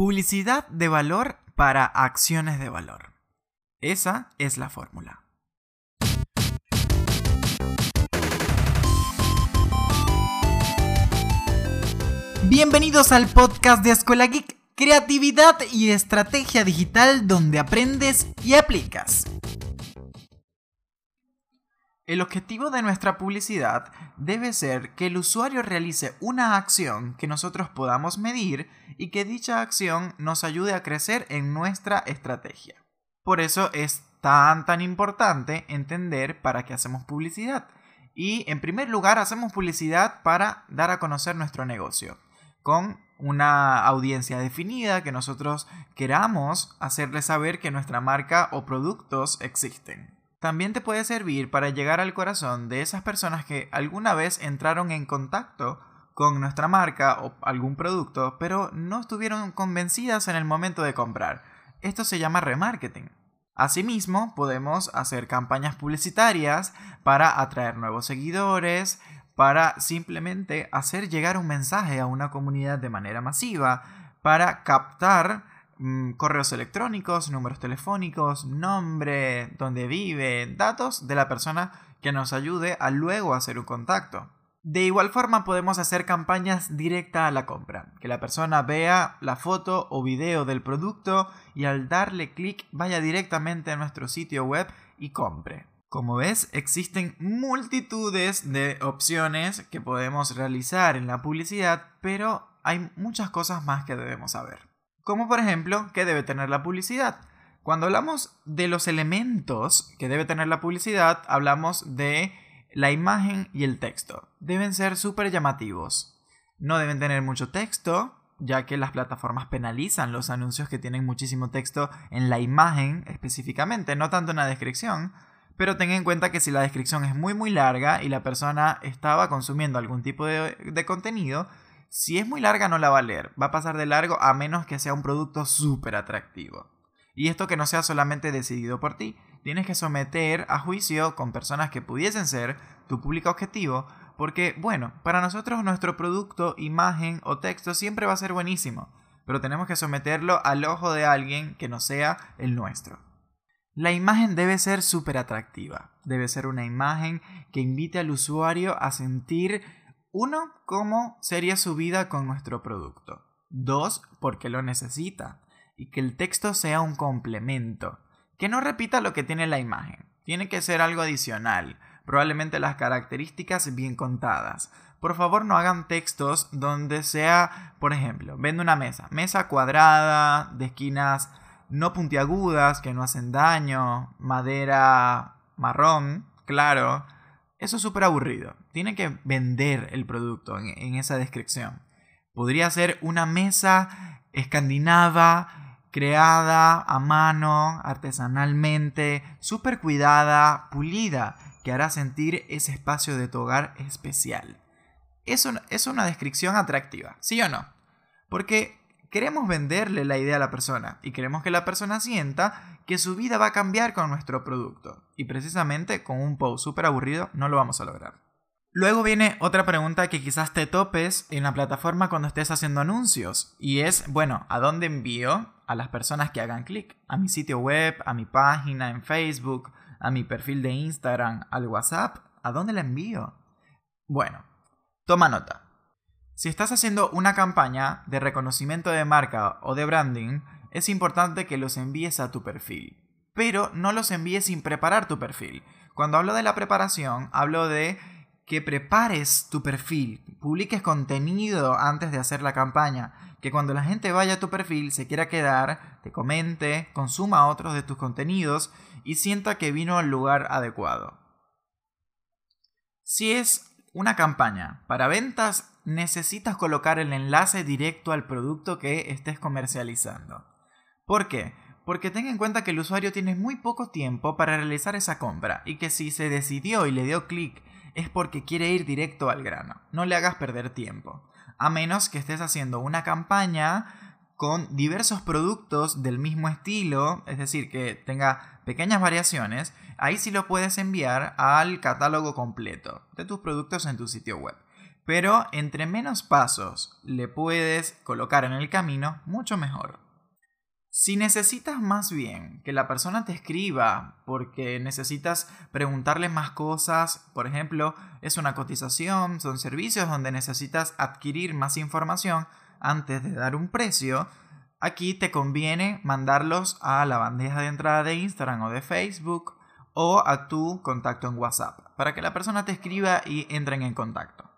Publicidad de valor para acciones de valor. Esa es la fórmula. Bienvenidos al podcast de Escuela Geek, creatividad y estrategia digital donde aprendes y aplicas. El objetivo de nuestra publicidad debe ser que el usuario realice una acción que nosotros podamos medir y que dicha acción nos ayude a crecer en nuestra estrategia. Por eso es tan tan importante entender para qué hacemos publicidad. Y en primer lugar hacemos publicidad para dar a conocer nuestro negocio, con una audiencia definida que nosotros queramos hacerle saber que nuestra marca o productos existen. También te puede servir para llegar al corazón de esas personas que alguna vez entraron en contacto con nuestra marca o algún producto, pero no estuvieron convencidas en el momento de comprar. Esto se llama remarketing. Asimismo, podemos hacer campañas publicitarias para atraer nuevos seguidores, para simplemente hacer llegar un mensaje a una comunidad de manera masiva, para captar Mm, correos electrónicos, números telefónicos, nombre, dónde vive, datos de la persona que nos ayude a luego hacer un contacto. De igual forma podemos hacer campañas directa a la compra, que la persona vea la foto o video del producto y al darle clic vaya directamente a nuestro sitio web y compre. Como ves, existen multitudes de opciones que podemos realizar en la publicidad, pero hay muchas cosas más que debemos saber como por ejemplo que debe tener la publicidad. Cuando hablamos de los elementos que debe tener la publicidad, hablamos de la imagen y el texto. Deben ser súper llamativos. No deben tener mucho texto, ya que las plataformas penalizan los anuncios que tienen muchísimo texto en la imagen específicamente, no tanto en la descripción. Pero ten en cuenta que si la descripción es muy muy larga y la persona estaba consumiendo algún tipo de, de contenido, si es muy larga no la va a leer, va a pasar de largo a menos que sea un producto súper atractivo. Y esto que no sea solamente decidido por ti, tienes que someter a juicio con personas que pudiesen ser tu público objetivo, porque bueno, para nosotros nuestro producto, imagen o texto siempre va a ser buenísimo, pero tenemos que someterlo al ojo de alguien que no sea el nuestro. La imagen debe ser súper atractiva, debe ser una imagen que invite al usuario a sentir uno, cómo sería su vida con nuestro producto. Dos, porque lo necesita. Y que el texto sea un complemento. Que no repita lo que tiene la imagen. Tiene que ser algo adicional. Probablemente las características bien contadas. Por favor no hagan textos donde sea, por ejemplo, vende una mesa. Mesa cuadrada, de esquinas no puntiagudas, que no hacen daño, madera marrón, claro eso es súper aburrido. Tiene que vender el producto en, esa descripción. Podría ser una mesa escandinava creada a mano, artesanalmente, súper cuidada, pulida, que hará sentir ese espacio de tu hogar especial. Eso es una descripción atractiva, ¿sí o no? Porque queremos venderle la idea a la persona y queremos que la persona sienta que su vida va a cambiar con nuestro producto. Y precisamente con un post súper aburrido no lo vamos a lograr. Luego viene otra pregunta que quizás te topes en la plataforma cuando estés haciendo anuncios. Y es, bueno, ¿a dónde envío a las personas que hagan clic? ¿A mi sitio web? ¿A mi página en Facebook? ¿A mi perfil de Instagram? ¿Al WhatsApp? ¿A dónde la envío? Bueno, toma nota. Si estás haciendo una campaña de reconocimiento de marca o de branding, es importante que los envíes a tu perfil. Pero no los envíes sin preparar tu perfil. Cuando hablo de la preparación, hablo de que prepares tu perfil, publiques contenido antes de hacer la campaña, que cuando la gente vaya a tu perfil se quiera quedar, te comente, consuma otros de tus contenidos y sienta que vino al lugar adecuado. Si es una campaña para ventas, necesitas colocar el enlace directo al producto que estés comercializando. ¿Por qué? Porque ten en cuenta que el usuario tiene muy poco tiempo para realizar esa compra y que si se decidió y le dio clic es porque quiere ir directo al grano. No le hagas perder tiempo. A menos que estés haciendo una campaña con diversos productos del mismo estilo, es decir, que tenga pequeñas variaciones, ahí sí lo puedes enviar al catálogo completo de tus productos en tu sitio web. Pero entre menos pasos le puedes colocar en el camino, mucho mejor. Si necesitas más bien que la persona te escriba porque necesitas preguntarle más cosas, por ejemplo, es una cotización, son servicios donde necesitas adquirir más información antes de dar un precio, aquí te conviene mandarlos a la bandeja de entrada de Instagram o de Facebook o a tu contacto en WhatsApp para que la persona te escriba y entren en contacto.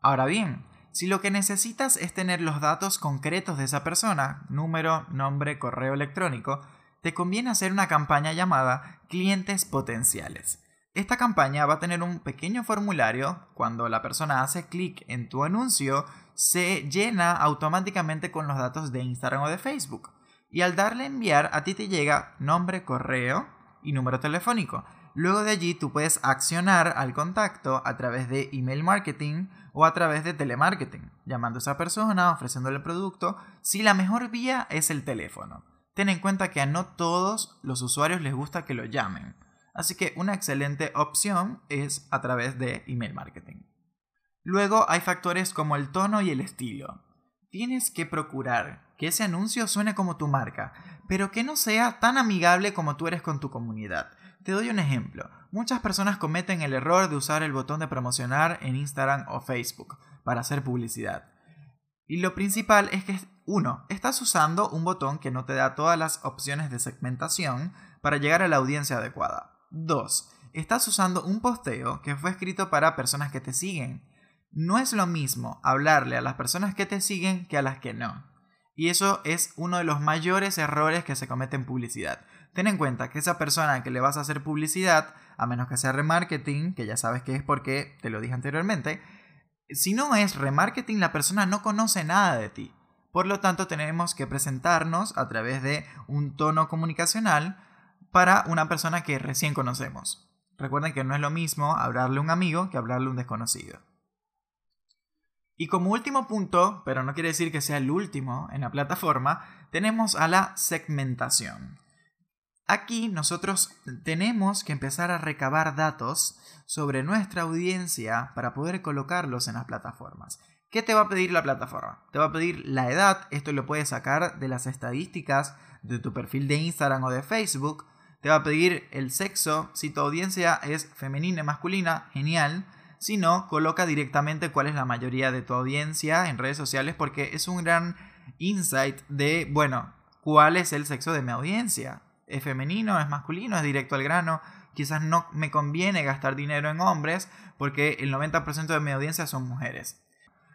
Ahora bien, si lo que necesitas es tener los datos concretos de esa persona, número, nombre, correo electrónico, te conviene hacer una campaña llamada clientes potenciales. Esta campaña va a tener un pequeño formulario, cuando la persona hace clic en tu anuncio, se llena automáticamente con los datos de Instagram o de Facebook. Y al darle enviar, a ti te llega nombre, correo y número telefónico. Luego de allí tú puedes accionar al contacto a través de email marketing o a través de telemarketing, llamando a esa persona, ofreciéndole el producto, si la mejor vía es el teléfono. Ten en cuenta que a no todos los usuarios les gusta que lo llamen, así que una excelente opción es a través de email marketing. Luego hay factores como el tono y el estilo. Tienes que procurar que ese anuncio suene como tu marca, pero que no sea tan amigable como tú eres con tu comunidad. Te doy un ejemplo. Muchas personas cometen el error de usar el botón de promocionar en Instagram o Facebook para hacer publicidad. Y lo principal es que, uno, estás usando un botón que no te da todas las opciones de segmentación para llegar a la audiencia adecuada. Dos, estás usando un posteo que fue escrito para personas que te siguen. No es lo mismo hablarle a las personas que te siguen que a las que no. Y eso es uno de los mayores errores que se cometen en publicidad. Ten en cuenta que esa persona que le vas a hacer publicidad, a menos que sea remarketing, que ya sabes que es porque te lo dije anteriormente, si no es remarketing, la persona no conoce nada de ti. Por lo tanto, tenemos que presentarnos a través de un tono comunicacional para una persona que recién conocemos. Recuerden que no es lo mismo hablarle a un amigo que hablarle a un desconocido. Y como último punto, pero no quiere decir que sea el último en la plataforma, tenemos a la segmentación. Aquí nosotros tenemos que empezar a recabar datos sobre nuestra audiencia para poder colocarlos en las plataformas. ¿Qué te va a pedir la plataforma? Te va a pedir la edad, esto lo puedes sacar de las estadísticas de tu perfil de Instagram o de Facebook. Te va a pedir el sexo, si tu audiencia es femenina masculina, genial. Si no, coloca directamente cuál es la mayoría de tu audiencia en redes sociales porque es un gran insight de, bueno, cuál es el sexo de mi audiencia es femenino, es masculino, es directo al grano. Quizás no me conviene gastar dinero en hombres porque el 90% de mi audiencia son mujeres.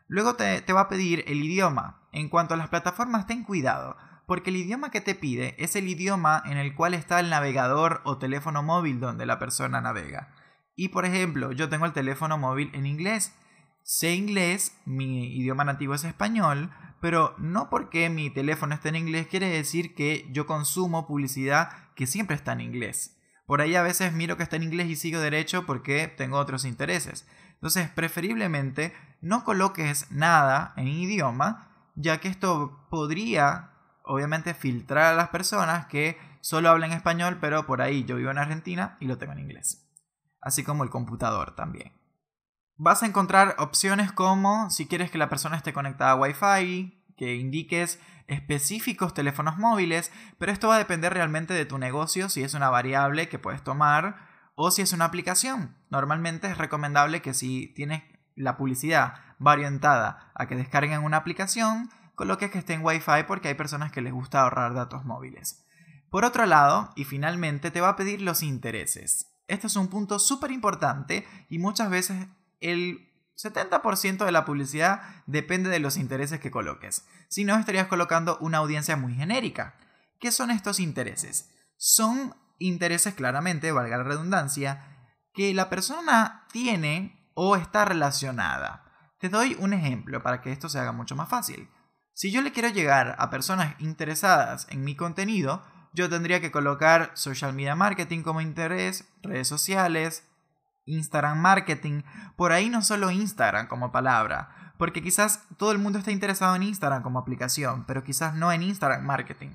Luego te, te va a pedir el idioma. En cuanto a las plataformas, ten cuidado, porque el idioma que te pide es el idioma en el cual está el navegador o teléfono móvil donde la persona navega. Y por ejemplo, yo tengo el teléfono móvil en inglés. Sé inglés, mi idioma nativo es español, pero no porque mi teléfono esté en inglés quiere decir que yo consumo publicidad que siempre está en inglés. Por ahí a veces miro que está en inglés y sigo derecho porque tengo otros intereses. Entonces, preferiblemente no coloques nada en idioma, ya que esto podría, obviamente, filtrar a las personas que solo hablan español, pero por ahí yo vivo en Argentina y lo tengo en inglés. Así como el computador también. Vas a encontrar opciones como si quieres que la persona esté conectada a Wi-Fi, que indiques específicos teléfonos móviles, pero esto va a depender realmente de tu negocio, si es una variable que puedes tomar o si es una aplicación. Normalmente es recomendable que si tienes la publicidad va orientada a que descarguen una aplicación, coloques que esté en Wi-Fi porque hay personas que les gusta ahorrar datos móviles. Por otro lado, y finalmente, te va a pedir los intereses. Este es un punto súper importante y muchas veces el 70% de la publicidad depende de los intereses que coloques. Si no, estarías colocando una audiencia muy genérica. ¿Qué son estos intereses? Son intereses claramente, valga la redundancia, que la persona tiene o está relacionada. Te doy un ejemplo para que esto se haga mucho más fácil. Si yo le quiero llegar a personas interesadas en mi contenido, yo tendría que colocar social media marketing como interés, redes sociales, Instagram marketing, por ahí no solo Instagram como palabra, porque quizás todo el mundo está interesado en Instagram como aplicación, pero quizás no en Instagram marketing.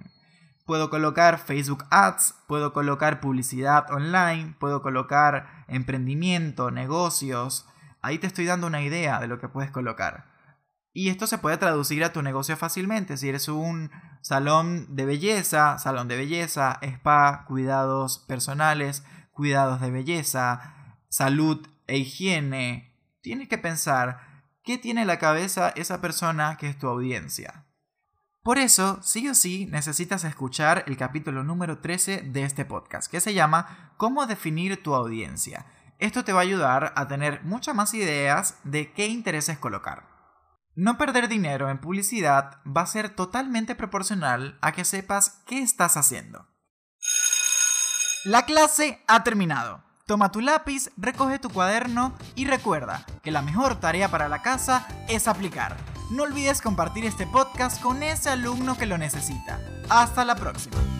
Puedo colocar Facebook Ads, puedo colocar publicidad online, puedo colocar emprendimiento, negocios, Ahí te estoy dando una idea de lo que puedes colocar. Y esto se puede traducir a tu negocio fácilmente. Si eres un salón de belleza, salón de belleza, spa, cuidados personales, cuidados de belleza, salud e higiene, tienes que pensar qué tiene en la cabeza esa persona que es tu audiencia. Por eso, sí o sí, necesitas escuchar el capítulo número 13 de este podcast, que se llama Cómo definir tu audiencia. Esto te va a ayudar a tener muchas más ideas de qué intereses colocar. No perder dinero en publicidad va a ser totalmente proporcional a que sepas qué estás haciendo. La clase ha terminado. Toma tu lápiz, recoge tu cuaderno y recuerda que la mejor tarea para la casa es aplicar. No olvides compartir este podcast con ese alumno que lo necesita. Hasta la próxima.